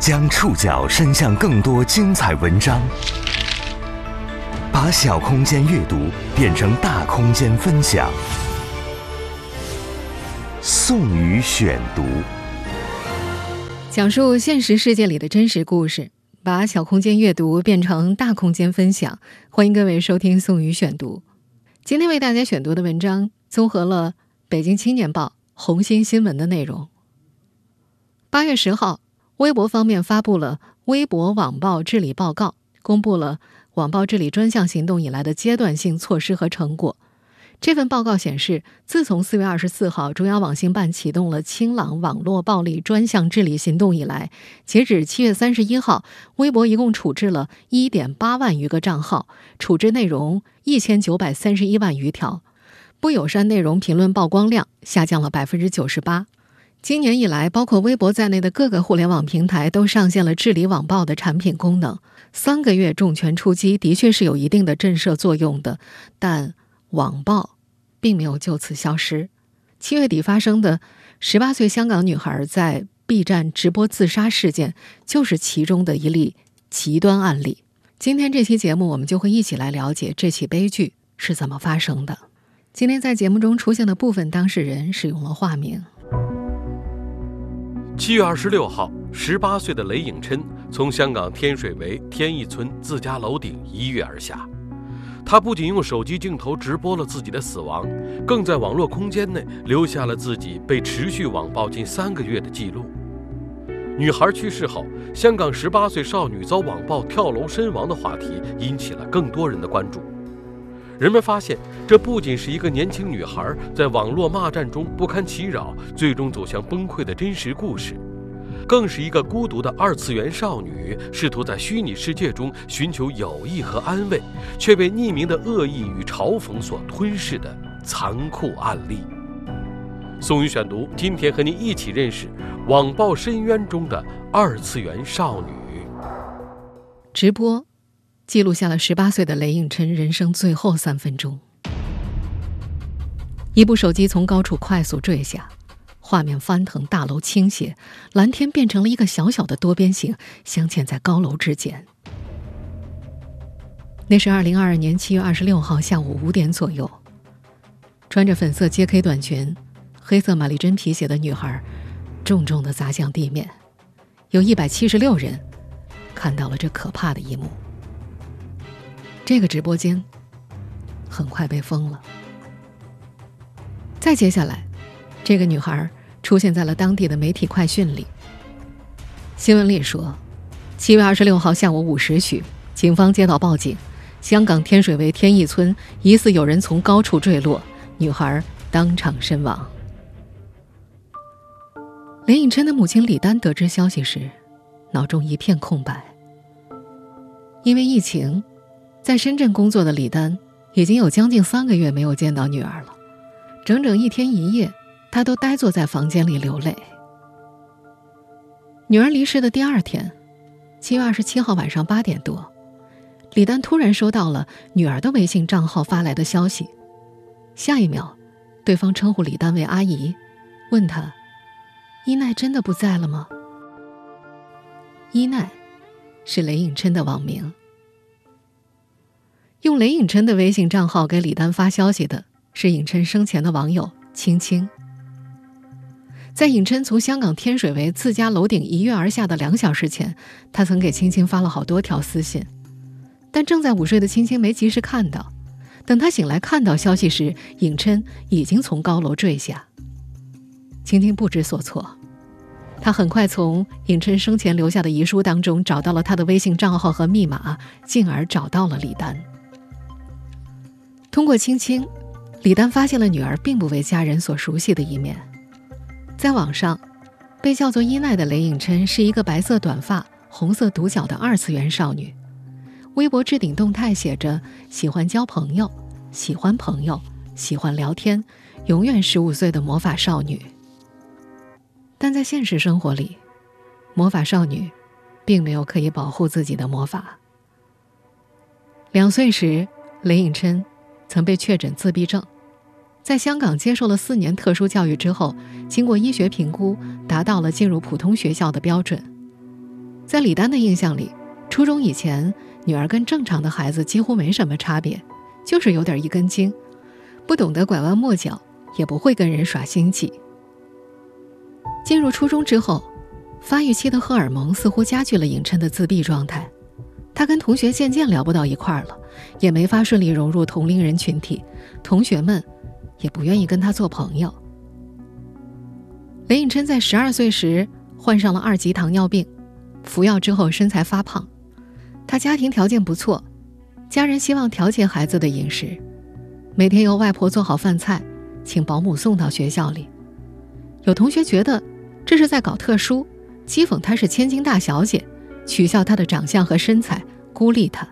将触角伸向更多精彩文章，把小空间阅读变成大空间分享。宋宇选读，讲述现实世界里的真实故事，把小空间阅读变成大空间分享。欢迎各位收听宋宇选读。今天为大家选读的文章综合了《北京青年报》《红星新闻》的内容。八月十号。微博方面发布了《微博网暴治理报告》，公布了网暴治理专项行动以来的阶段性措施和成果。这份报告显示，自从四月二十四号中央网信办启动了“清朗网络暴力专项治理行动”以来，截止七月三十一号，微博一共处置了一点八万余个账号，处置内容一千九百三十一万余条，不友善内容评论曝光量下降了百分之九十八。今年以来，包括微博在内的各个互联网平台都上线了治理网暴的产品功能。三个月重拳出击，的确是有一定的震慑作用的。但网暴并没有就此消失。七月底发生的十八岁香港女孩在 B 站直播自杀事件，就是其中的一例极端案例。今天这期节目，我们就会一起来了解这起悲剧是怎么发生的。今天在节目中出现的部分当事人使用了化名。七月二十六号，十八岁的雷颖琛从香港天水围天逸村自家楼顶一跃而下。他不仅用手机镜头直播了自己的死亡，更在网络空间内留下了自己被持续网暴近三个月的记录。女孩去世后，香港十八岁少女遭网暴跳楼身亡的话题引起了更多人的关注。人们发现，这不仅是一个年轻女孩在网络骂战中不堪其扰，最终走向崩溃的真实故事，更是一个孤独的二次元少女试图在虚拟世界中寻求友谊和安慰，却被匿名的恶意与嘲讽所吞噬的残酷案例。宋宇选读，今天和您一起认识网暴深渊中的二次元少女。直播。记录下了十八岁的雷应琛人生最后三分钟。一部手机从高处快速坠下，画面翻腾，大楼倾斜，蓝天变成了一个小小的多边形，镶嵌在高楼之间。那是二零二二年七月二十六号下午五点左右，穿着粉色 JK 短裙、黑色玛丽珍皮鞋的女孩，重重的砸向地面。有一百七十六人看到了这可怕的一幕。这个直播间很快被封了。再接下来，这个女孩出现在了当地的媒体快讯里。新闻里说，七月二十六号下午五时许，警方接到报警，香港天水围天逸村疑似有人从高处坠落，女孩当场身亡。林颖琛的母亲李丹得知消息时，脑中一片空白，因为疫情。在深圳工作的李丹已经有将近三个月没有见到女儿了，整整一天一夜，他都呆坐在房间里流泪。女儿离世的第二天，七月二十七号晚上八点多，李丹突然收到了女儿的微信账号发来的消息，下一秒，对方称呼李丹为阿姨，问他：“伊奈真的不在了吗？”伊奈，是雷颖琛的网名。用雷颖琛的微信账号给李丹发消息的是颖琛生前的网友青青。在颖琛从香港天水围自家楼顶一跃而下的两小时前，他曾给青青发了好多条私信，但正在午睡的青青没及时看到。等他醒来看到消息时，颖琛已经从高楼坠下。青青不知所措，他很快从颖琛生前留下的遗书当中找到了他的微信账号和密码，进而找到了李丹。通过青青，李丹发现了女儿并不为家人所熟悉的一面。在网上，被叫做伊奈的雷颖琛是一个白色短发、红色独角的二次元少女。微博置顶动态写着：“喜欢交朋友，喜欢朋友，喜欢聊天，永远十五岁的魔法少女。”但在现实生活里，魔法少女并没有可以保护自己的魔法。两岁时，雷颖琛。曾被确诊自闭症，在香港接受了四年特殊教育之后，经过医学评估，达到了进入普通学校的标准。在李丹的印象里，初中以前，女儿跟正常的孩子几乎没什么差别，就是有点一根筋，不懂得拐弯抹角，也不会跟人耍心计。进入初中之后，发育期的荷尔蒙似乎加剧了尹琛的自闭状态，他跟同学渐渐聊不到一块儿了，也没法顺利融入同龄人群体，同学们也不愿意跟他做朋友。雷颖琛在十二岁时患上了二级糖尿病。服药之后身材发胖，他家庭条件不错，家人希望调节孩子的饮食，每天由外婆做好饭菜，请保姆送到学校里。有同学觉得这是在搞特殊，讥讽她是千金大小姐，取笑她的长相和身材，孤立她。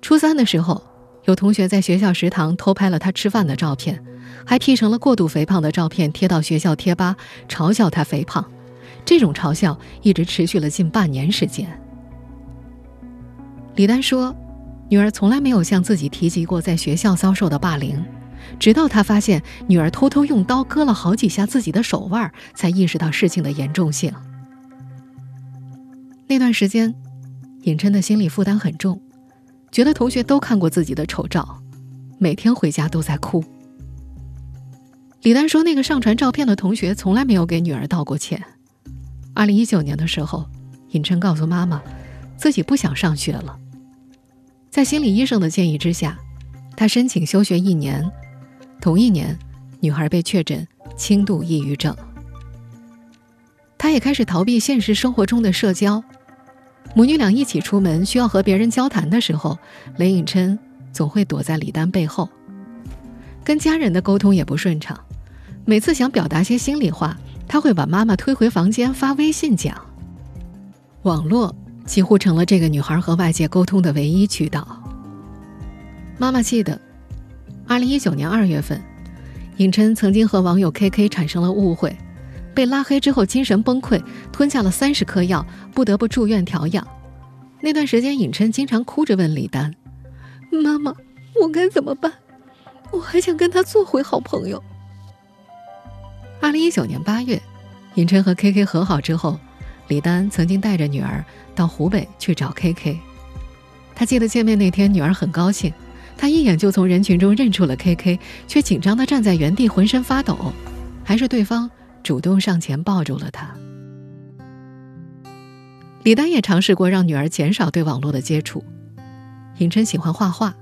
初三的时候，有同学在学校食堂偷拍了她吃饭的照片，还 P 成了过度肥胖的照片贴到学校贴吧，嘲笑她肥胖。这种嘲笑一直持续了近半年时间。李丹说，女儿从来没有向自己提及过在学校遭受的霸凌，直到他发现女儿偷偷用刀割了好几下自己的手腕，才意识到事情的严重性。那段时间，尹琛的心理负担很重，觉得同学都看过自己的丑照，每天回家都在哭。李丹说，那个上传照片的同学从来没有给女儿道过歉。二零一九年的时候，尹琛告诉妈妈，自己不想上学了。在心理医生的建议之下，他申请休学一年。同一年，女孩被确诊轻度抑郁症。他也开始逃避现实生活中的社交。母女俩一起出门需要和别人交谈的时候，雷颖琛总会躲在李丹背后。跟家人的沟通也不顺畅，每次想表达些心里话。他会把妈妈推回房间发微信讲，网络几乎成了这个女孩和外界沟通的唯一渠道。妈妈记得，二零一九年二月份，尹琛曾经和网友 K K 产生了误会，被拉黑之后精神崩溃，吞下了三十颗药，不得不住院调养。那段时间，尹琛经常哭着问李丹：“妈妈，我该怎么办？我还想跟他做回好朋友。”二零一九年八月，尹琛和 K K 和好之后，李丹曾经带着女儿到湖北去找 K K。他记得见面那天，女儿很高兴，他一眼就从人群中认出了 K K，却紧张的站在原地，浑身发抖。还是对方主动上前抱住了他。李丹也尝试过让女儿减少对网络的接触。尹琛喜欢画画，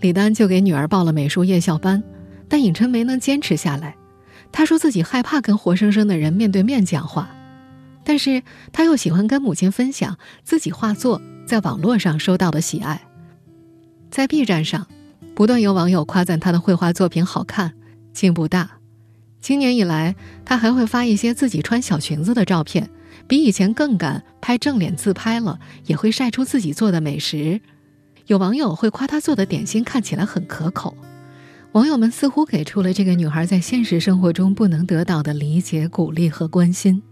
李丹就给女儿报了美术夜校班，但尹琛没能坚持下来。他说自己害怕跟活生生的人面对面讲话，但是他又喜欢跟母亲分享自己画作在网络上收到的喜爱。在 B 站上，不断有网友夸赞他的绘画作品好看、进步大。今年以来，他还会发一些自己穿小裙子的照片，比以前更敢拍正脸自拍了，也会晒出自己做的美食。有网友会夸他做的点心看起来很可口。网友们似乎给出了这个女孩在现实生活中不能得到的理解、鼓励和关心。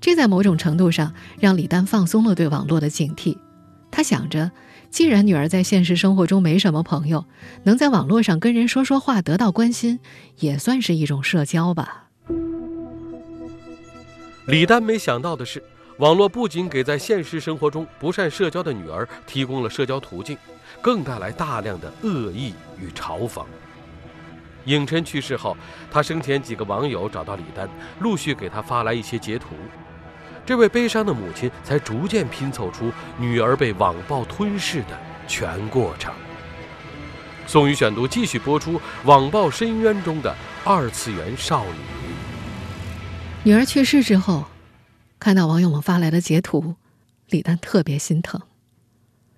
这在某种程度上让李丹放松了对网络的警惕。他想着，既然女儿在现实生活中没什么朋友，能在网络上跟人说说话、得到关心，也算是一种社交吧。李丹没想到的是，网络不仅给在现实生活中不善社交的女儿提供了社交途径。更带来大量的恶意与嘲讽。影琛去世后，他生前几个网友找到李丹，陆续给他发来一些截图。这位悲伤的母亲才逐渐拼凑出女儿被网暴吞噬的全过程。宋宇选读继续播出：网暴深渊中的二次元少女。女儿去世之后，看到网友们发来的截图，李丹特别心疼。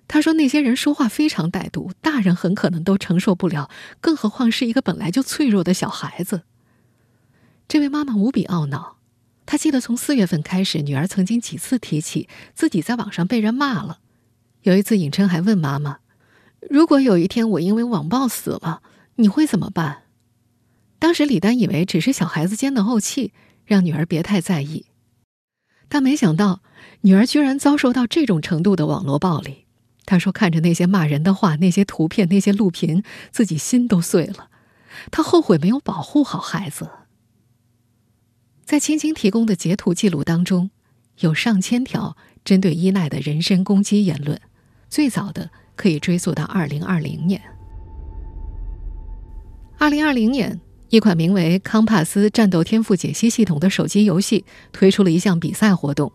他说：“那些人说话非常歹毒，大人很可能都承受不了，更何况是一个本来就脆弱的小孩子。”这位妈妈无比懊恼。他记得从四月份开始，女儿曾经几次提起自己在网上被人骂了。有一次，尹琛还问妈妈：“如果有一天我因为网暴死了，你会怎么办？”当时李丹以为只是小孩子间的怄气，让女儿别太在意。但没想到，女儿居然遭受到这种程度的网络暴力。他说：“看着那些骂人的话，那些图片，那些录屏，自己心都碎了。他后悔没有保护好孩子。”在青青提供的截图记录当中，有上千条针对伊奈的人身攻击言论，最早的可以追溯到二零二零年。二零二零年，一款名为《康帕斯战斗天赋解析系统》的手机游戏推出了一项比赛活动，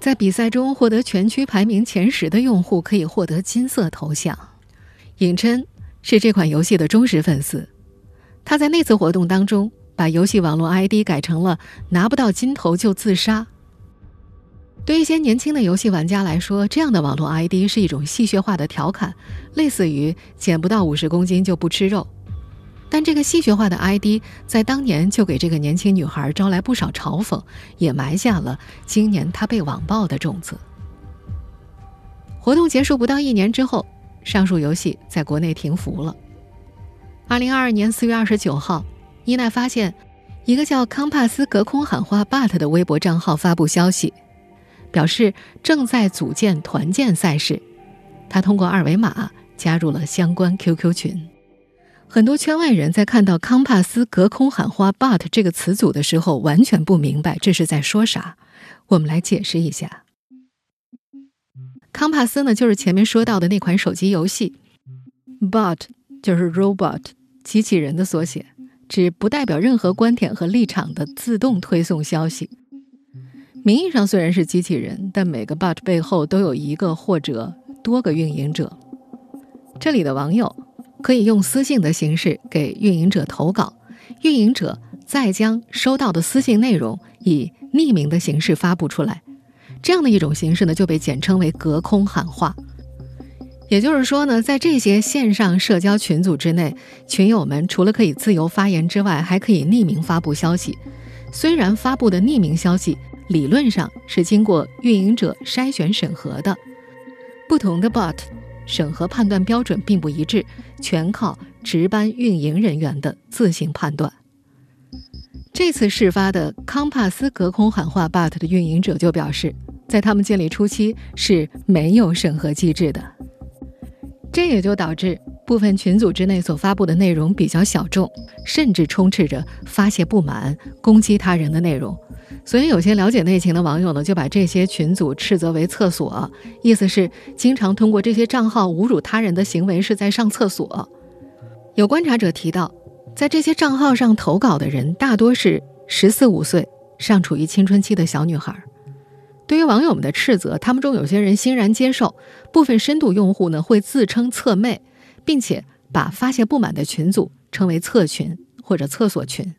在比赛中获得全区排名前十的用户可以获得金色头像。尹琛是这款游戏的忠实粉丝，他在那次活动当中把游戏网络 ID 改成了“拿不到金头就自杀”。对一些年轻的游戏玩家来说，这样的网络 ID 是一种戏谑化的调侃，类似于“减不到五十公斤就不吃肉”。但这个戏谑化的 ID 在当年就给这个年轻女孩招来不少嘲讽，也埋下了今年她被网暴的种子。活动结束不到一年之后，上述游戏在国内停服了。二零二二年四月二十九号，伊奈发现一个叫“康帕斯隔空喊话 ”but 的微博账号发布消息，表示正在组建团建赛事。他通过二维码加入了相关 QQ 群。很多圈外人在看到“康帕斯隔空喊话 ”but 这个词组的时候，完全不明白这是在说啥。我们来解释一下，康帕斯呢，就是前面说到的那款手机游戏，bot 就是 robot 机器人的缩写，指不代表任何观点和立场的自动推送消息。名义上虽然是机器人，但每个 bot 背后都有一个或者多个运营者。这里的网友。可以用私信的形式给运营者投稿，运营者再将收到的私信内容以匿名的形式发布出来。这样的一种形式呢，就被简称为隔空喊话。也就是说呢，在这些线上社交群组之内，群友们除了可以自由发言之外，还可以匿名发布消息。虽然发布的匿名消息理论上是经过运营者筛选审核的，不同的 bot。审核判断标准并不一致，全靠值班运营人员的自行判断。这次事发的康帕斯隔空喊话 bot 的运营者就表示，在他们建立初期是没有审核机制的，这也就导致部分群组之内所发布的内容比较小众，甚至充斥着发泄不满、攻击他人的内容。所以，有些了解内情的网友呢，就把这些群组斥责为“厕所”，意思是经常通过这些账号侮辱他人的行为是在上厕所。有观察者提到，在这些账号上投稿的人大多是十四五岁、尚处于青春期的小女孩。对于网友们的斥责，他们中有些人欣然接受，部分深度用户呢会自称“侧妹”，并且把发泄不满的群组称为“厕群”或者“厕所群”。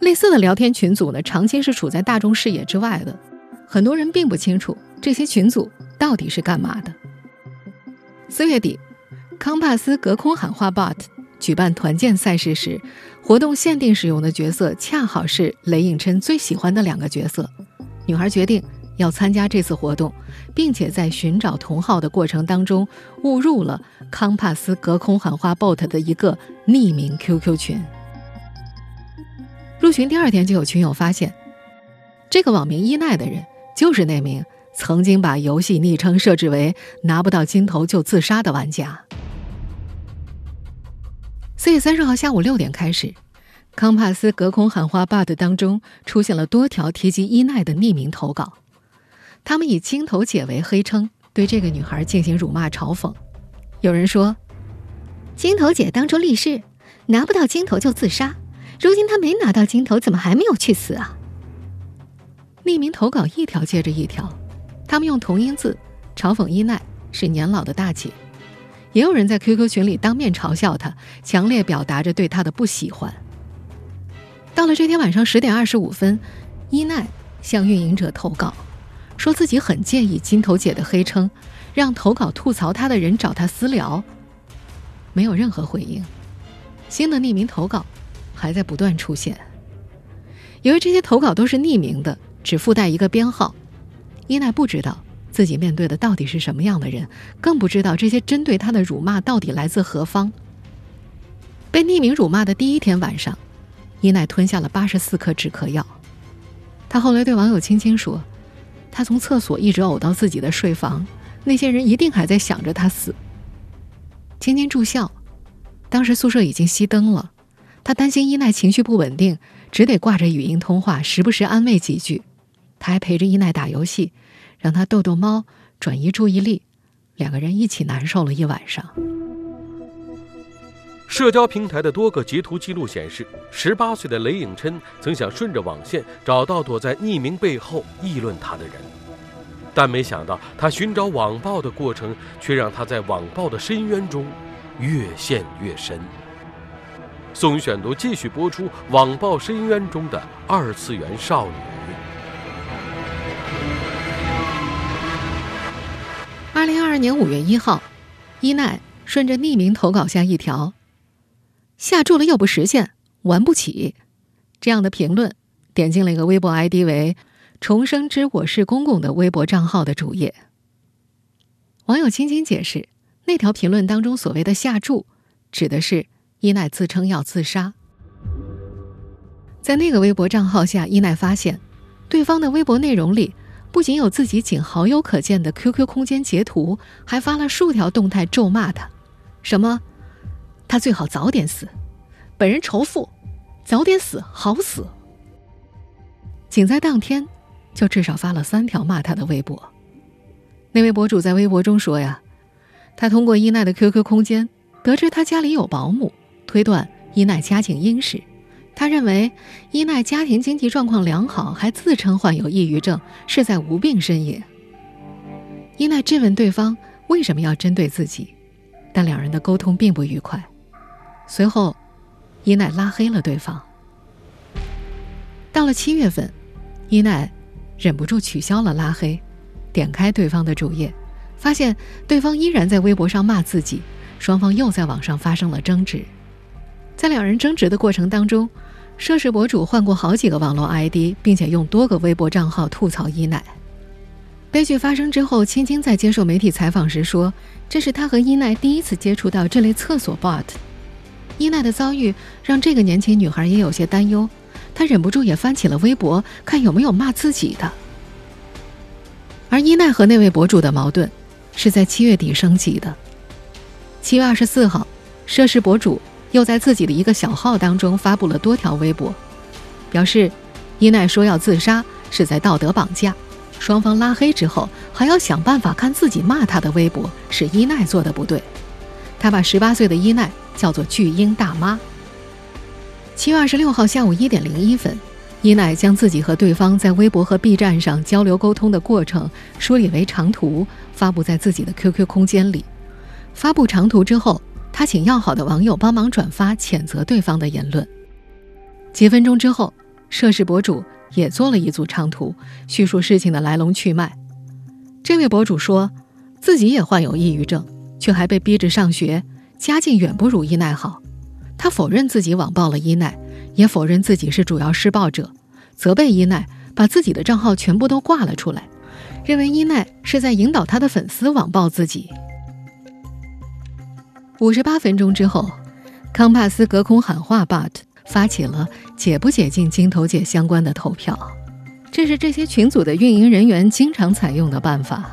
类似的聊天群组呢，长期是处在大众视野之外的，很多人并不清楚这些群组到底是干嘛的。四月底，康帕斯隔空喊话 bot 举办团建赛事时，活动限定使用的角色恰好是雷影琛最喜欢的两个角色。女孩决定要参加这次活动，并且在寻找同号的过程当中，误入了康帕斯隔空喊话 bot 的一个匿名 QQ 群。入群第二天，就有群友发现，这个网名伊奈的人就是那名曾经把游戏昵称设置为“拿不到金头就自杀”的玩家。四月三十号下午六点开始，康帕斯隔空喊话，but 当中出现了多条提及伊奈的匿名投稿，他们以“金头姐”为黑称，对这个女孩进行辱骂嘲讽。有人说：“金头姐当初立誓，拿不到金头就自杀。”如今她没拿到金头，怎么还没有去死啊？匿名投稿一条接着一条，他们用同音字嘲讽伊奈是年老的大姐，也有人在 QQ 群里当面嘲笑她，强烈表达着对她的不喜欢。到了这天晚上十点二十五分，伊奈向运营者投稿，说自己很介意金头姐的黑称，让投稿吐槽她的人找她私聊，没有任何回应。新的匿名投稿。还在不断出现。由于这些投稿都是匿名的，只附带一个编号，伊奈不知道自己面对的到底是什么样的人，更不知道这些针对他的辱骂到底来自何方。被匿名辱骂的第一天晚上，伊奈吞下了八十四颗止咳药。他后来对网友青青说：“他从厕所一直呕到自己的睡房，那些人一定还在想着他死。”青青住校，当时宿舍已经熄灯了。他担心伊奈情绪不稳定，只得挂着语音通话，时不时安慰几句。他还陪着伊奈打游戏，让他逗逗猫，转移注意力，两个人一起难受了一晚上。社交平台的多个截图记录显示，十八岁的雷颖琛曾想顺着网线找到躲在匿名背后议论他的人，但没想到他寻找网暴的过程，却让他在网暴的深渊中越陷越深。宋选读继续播出：网暴深渊中的二次元少女。二零二二年五月一号，伊奈顺着匿名投稿下一条。下注了又不实现，玩不起，这样的评论点进了一个微博 ID 为“重生之我是公公”的微博账号的主页。网友青青解释，那条评论当中所谓的下注，指的是伊奈自称要自杀。在那个微博账号下，伊奈发现，对方的微博内容里不仅有自己仅好友可见的 QQ 空间截图，还发了数条动态咒骂他，什么？他最好早点死，本人仇富，早点死好死。仅在当天，就至少发了三条骂他的微博。那位博主在微博中说：“呀，他通过伊奈的 QQ 空间得知他家里有保姆，推断伊奈家境殷实。他认为伊奈家庭经济状况良好，还自称患有抑郁症，是在无病呻吟。”伊奈质问对方为什么要针对自己，但两人的沟通并不愉快。随后，伊奈拉黑了对方。到了七月份，伊奈忍不住取消了拉黑，点开对方的主页，发现对方依然在微博上骂自己，双方又在网上发生了争执。在两人争执的过程当中，涉事博主换过好几个网络 ID，并且用多个微博账号吐槽伊奈。悲剧发生之后，青青在接受媒体采访时说：“这是他和伊奈第一次接触到这类厕所 bot。”伊奈的遭遇让这个年轻女孩也有些担忧，她忍不住也翻起了微博，看有没有骂自己的。而伊奈和那位博主的矛盾，是在七月底升级的。七月二十四号，涉事博主又在自己的一个小号当中发布了多条微博，表示伊奈说要自杀是在道德绑架，双方拉黑之后还要想办法看自己骂他的微博是伊奈做的不对。他把十八岁的伊奈叫做“巨婴大妈”。七月二十六号下午一点零一分，伊奈将自己和对方在微博和 B 站上交流沟通的过程梳理为长图，发布在自己的 QQ 空间里。发布长图之后，他请要好的网友帮忙转发，谴责对方的言论。几分钟之后，涉事博主也做了一组长图，叙述事情的来龙去脉。这位博主说，自己也患有抑郁症。却还被逼着上学，家境远不如伊奈好。他否认自己网暴了伊奈，也否认自己是主要施暴者，责备伊奈把自己的账号全部都挂了出来，认为伊奈是在引导他的粉丝网暴自己。五十八分钟之后，康帕斯隔空喊话，but 发起了解不解禁金头姐相关的投票，这是这些群组的运营人员经常采用的办法。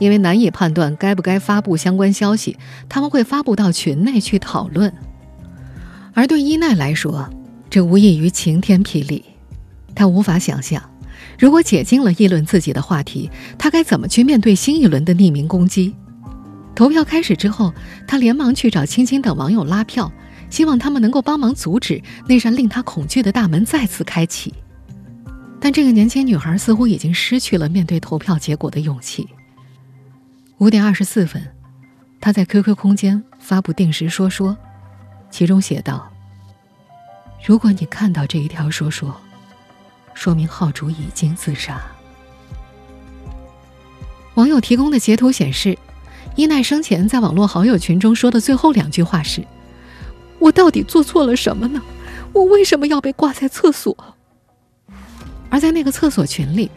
因为难以判断该不该发布相关消息，他们会发布到群内去讨论。而对伊奈来说，这无异于晴天霹雳。他无法想象，如果解禁了议论自己的话题，他该怎么去面对新一轮的匿名攻击。投票开始之后，他连忙去找青青等网友拉票，希望他们能够帮忙阻止那扇令他恐惧的大门再次开启。但这个年轻女孩似乎已经失去了面对投票结果的勇气。五点二十四分，他在 QQ 空间发布定时说说，其中写道：“如果你看到这一条说说，说明号主已经自杀。”网友提供的截图显示，伊奈生前在网络好友群中说的最后两句话是：“我到底做错了什么呢？我为什么要被挂在厕所？”而在那个厕所群里，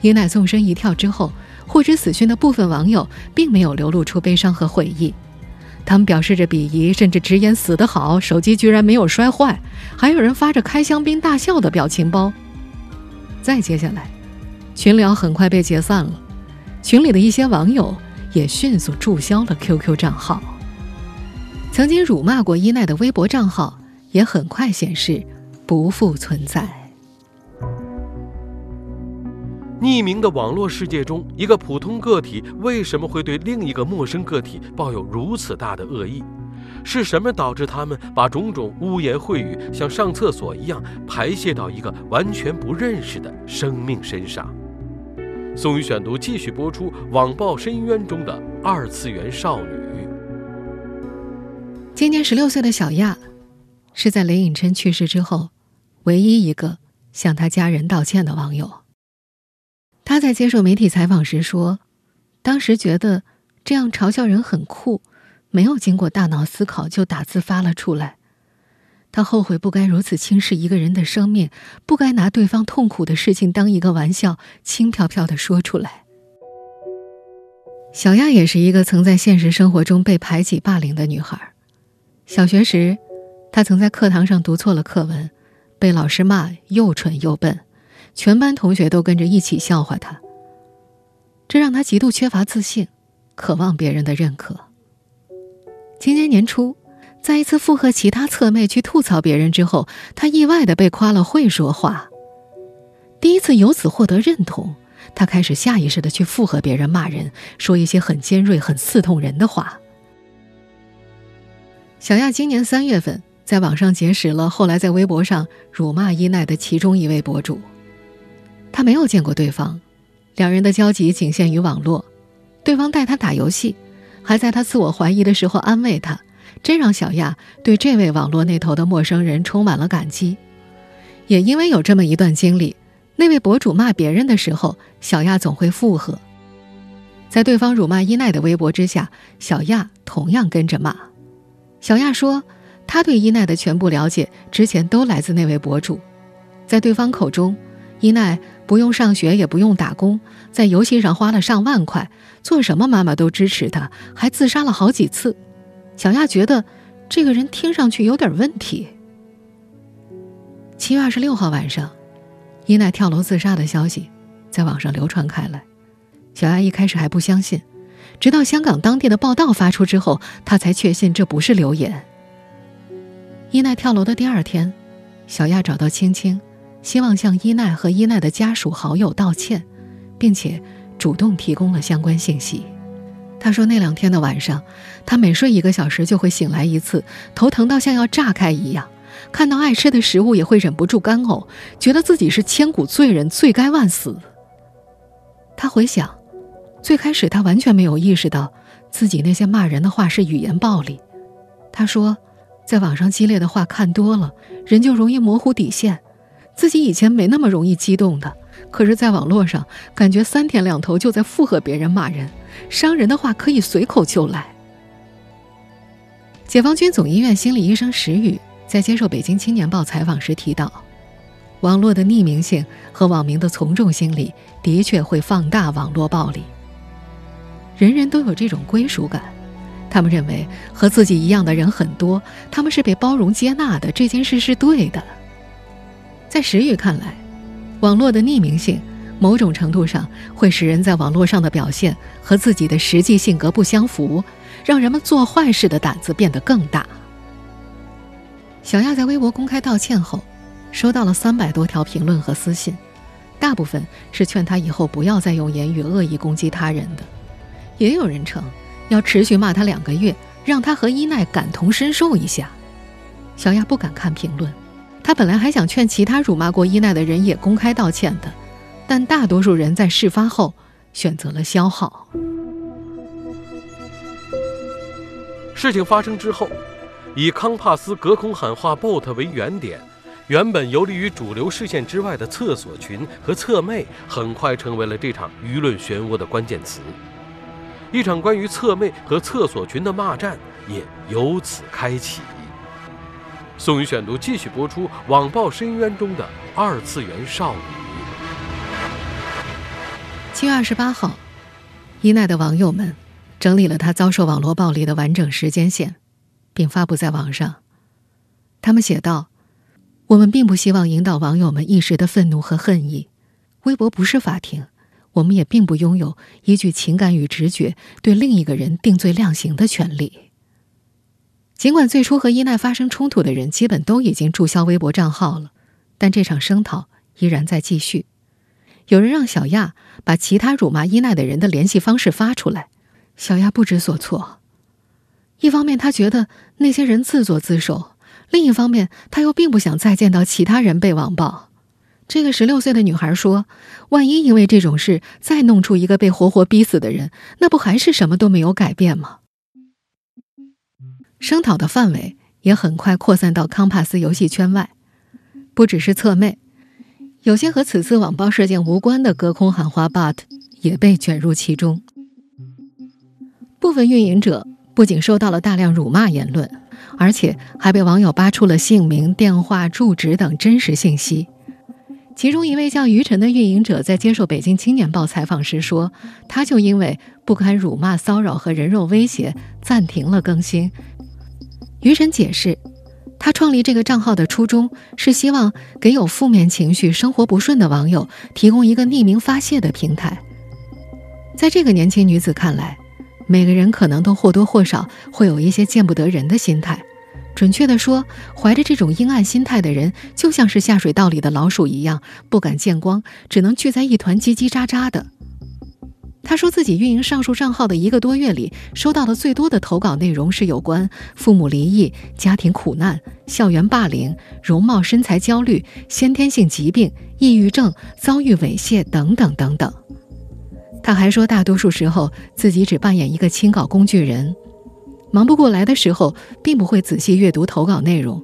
伊奈纵身一跳之后。获知死讯的部分网友并没有流露出悲伤和悔意，他们表示着鄙夷，甚至直言死得好，手机居然没有摔坏。还有人发着开香槟大笑的表情包。再接下来，群聊很快被解散了，群里的一些网友也迅速注销了 QQ 账号。曾经辱骂过伊奈的微博账号也很快显示不复存在。匿名的网络世界中，一个普通个体为什么会对另一个陌生个体抱有如此大的恶意？是什么导致他们把种种污言秽语像上厕所一样排泄到一个完全不认识的生命身上？宋宇选读继续播出：网暴深渊中的二次元少女。今年十六岁的小亚，是在雷颖琛去世之后，唯一一个向他家人道歉的网友。他在接受媒体采访时说：“当时觉得这样嘲笑人很酷，没有经过大脑思考就打字发了出来。他后悔不该如此轻视一个人的生命，不该拿对方痛苦的事情当一个玩笑，轻飘飘的说出来。”小亚也是一个曾在现实生活中被排挤、霸凌的女孩。小学时，她曾在课堂上读错了课文，被老师骂又蠢又笨。全班同学都跟着一起笑话他，这让他极度缺乏自信，渴望别人的认可。今年年初，在一次附和其他侧妹去吐槽别人之后，他意外的被夸了会说话。第一次由此获得认同，他开始下意识的去附和别人骂人，说一些很尖锐、很刺痛人的话。小亚今年三月份在网上结识了后来在微博上辱骂伊奈的其中一位博主。他没有见过对方，两人的交集仅限于网络。对方带他打游戏，还在他自我怀疑的时候安慰他，这让小亚对这位网络那头的陌生人充满了感激。也因为有这么一段经历，那位博主骂别人的时候，小亚总会附和。在对方辱骂伊奈的微博之下，小亚同样跟着骂。小亚说，他对伊奈的全部了解之前都来自那位博主，在对方口中，伊奈。不用上学，也不用打工，在游戏上花了上万块，做什么妈妈都支持他，还自杀了好几次。小亚觉得这个人听上去有点问题。七月二十六号晚上，伊奈跳楼自杀的消息在网上流传开来。小亚一开始还不相信，直到香港当地的报道发出之后，他才确信这不是流言。伊奈跳楼的第二天，小亚找到青青。希望向伊奈和伊奈的家属好友道歉，并且主动提供了相关信息。他说，那两天的晚上，他每睡一个小时就会醒来一次，头疼到像要炸开一样，看到爱吃的食物也会忍不住干呕，觉得自己是千古罪人，罪该万死。他回想，最开始他完全没有意识到自己那些骂人的话是语言暴力。他说，在网上激烈的话看多了，人就容易模糊底线。自己以前没那么容易激动的，可是，在网络上感觉三天两头就在附和别人骂人，伤人的话可以随口就来。解放军总医院心理医生石宇在接受《北京青年报》采访时提到，网络的匿名性和网民的从众心理的确会放大网络暴力。人人都有这种归属感，他们认为和自己一样的人很多，他们是被包容接纳的，这件事是对的。在石宇看来，网络的匿名性某种程度上会使人在网络上的表现和自己的实际性格不相符，让人们做坏事的胆子变得更大。小亚在微博公开道歉后，收到了三百多条评论和私信，大部分是劝他以后不要再用言语恶意攻击他人的，也有人称要持续骂他两个月，让他和伊奈感同身受一下。小亚不敢看评论。他本来还想劝其他辱骂过伊奈的人也公开道歉的，但大多数人在事发后选择了消耗。事情发生之后，以康帕斯隔空喊话 bot 为原点，原本游离于主流视线之外的厕所群和侧妹，很快成为了这场舆论漩涡的关键词。一场关于侧妹和厕所群的骂战也由此开启。宋宇选读继续播出：网暴深渊中的二次元少女。七月二十八号，伊奈的网友们整理了他遭受网络暴力的完整时间线，并发布在网上。他们写道：“我们并不希望引导网友们一时的愤怒和恨意。微博不是法庭，我们也并不拥有依据情感与直觉对另一个人定罪量刑的权利。”尽管最初和伊奈发生冲突的人基本都已经注销微博账号了，但这场声讨依然在继续。有人让小亚把其他辱骂伊奈的人的联系方式发出来，小亚不知所措。一方面，他觉得那些人自作自受；另一方面，他又并不想再见到其他人被网暴。这个十六岁的女孩说：“万一因为这种事再弄出一个被活活逼死的人，那不还是什么都没有改变吗？”声讨的范围也很快扩散到康帕斯游戏圈外，不只是侧妹，有些和此次网暴事件无关的隔空喊话 bot 也被卷入其中。部分运营者不仅收到了大量辱骂言论，而且还被网友扒出了姓名、电话、住址等真实信息。其中一位叫于晨的运营者在接受《北京青年报》采访时说：“他就因为不堪辱骂、骚扰和人肉威胁，暂停了更新。”于晨解释，他创立这个账号的初衷是希望给有负面情绪、生活不顺的网友提供一个匿名发泄的平台。在这个年轻女子看来，每个人可能都或多或少会有一些见不得人的心态。准确地说，怀着这种阴暗心态的人，就像是下水道里的老鼠一样，不敢见光，只能聚在一团叽叽喳喳的。他说自己运营上述账号的一个多月里，收到的最多的投稿内容是有关父母离异、家庭苦难、校园霸凌、容貌身材焦虑、先天性疾病、抑郁症、遭遇猥亵等等等等。他还说，大多数时候自己只扮演一个清稿工具人。忙不过来的时候，并不会仔细阅读投稿内容，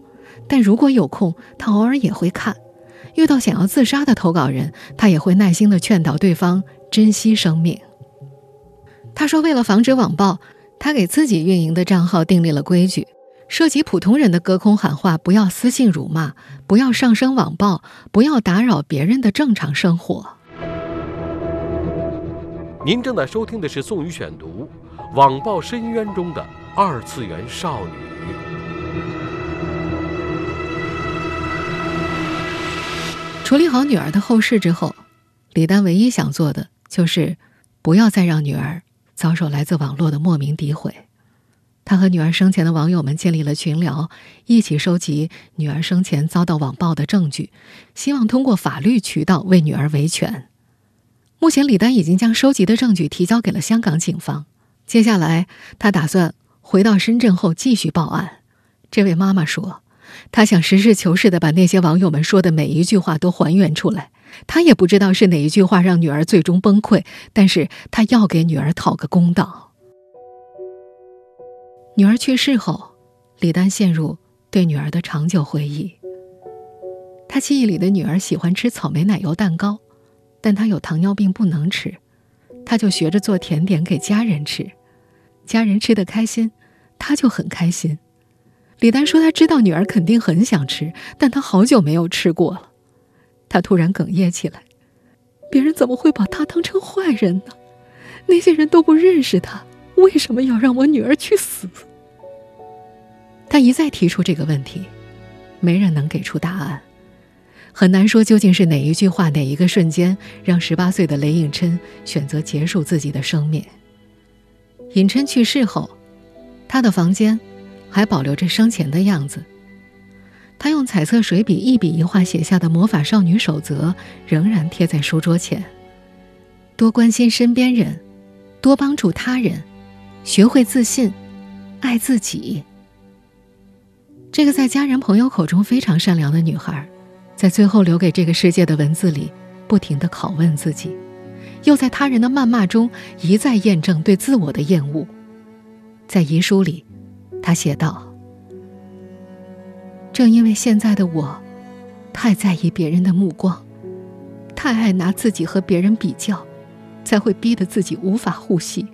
但如果有空，他偶尔也会看。遇到想要自杀的投稿人，他也会耐心地劝导对方珍惜生命。他说，为了防止网暴，他给自己运营的账号订立了规矩：涉及普通人的隔空喊话，不要私信辱骂，不要上升网暴，不要打扰别人的正常生活。您正在收听的是《宋宇选读》，网暴深渊中的。二次元少女处理好女儿的后事之后，李丹唯一想做的就是不要再让女儿遭受来自网络的莫名诋毁。他和女儿生前的网友们建立了群聊，一起收集女儿生前遭到网暴的证据，希望通过法律渠道为女儿维权。目前，李丹已经将收集的证据提交给了香港警方，接下来他打算。回到深圳后继续报案，这位妈妈说：“她想实事求是的把那些网友们说的每一句话都还原出来。他也不知道是哪一句话让女儿最终崩溃，但是他要给女儿讨个公道。”女儿去世后，李丹陷入对女儿的长久回忆。他记忆里的女儿喜欢吃草莓奶油蛋糕，但她有糖尿病不能吃，他就学着做甜点给家人吃。家人吃的开心，他就很开心。李丹说：“他知道女儿肯定很想吃，但他好久没有吃过了。”他突然哽咽起来：“别人怎么会把他当成坏人呢？那些人都不认识他，为什么要让我女儿去死？”他一再提出这个问题，没人能给出答案。很难说究竟是哪一句话、哪一个瞬间，让十八岁的雷颖琛选择结束自己的生命。尹琛去世后，他的房间还保留着生前的样子。他用彩色水笔一笔一画写下的魔法少女守则仍然贴在书桌前：多关心身边人，多帮助他人，学会自信，爱自己。这个在家人朋友口中非常善良的女孩，在最后留给这个世界的文字里，不停的拷问自己。又在他人的谩骂中一再验证对自我的厌恶。在遗书里，他写道：“正因为现在的我，太在意别人的目光，太爱拿自己和别人比较，才会逼得自己无法呼吸。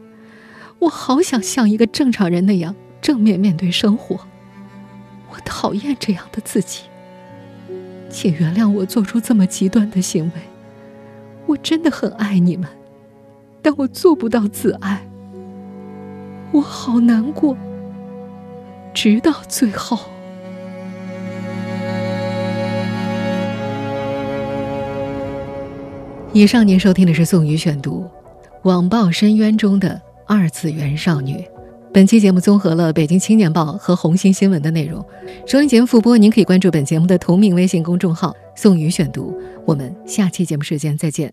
我好想像一个正常人那样正面面对生活。我讨厌这样的自己，请原谅我做出这么极端的行为。”我真的很爱你们，但我做不到自爱。我好难过，直到最后。以上您收听的是宋宇选读《网暴深渊中的二次元少女》。本期节目综合了《北京青年报》和《红星新闻》的内容。收音节目复播，您可以关注本节目的同名微信公众号。宋宇选读，我们下期节目时间再见。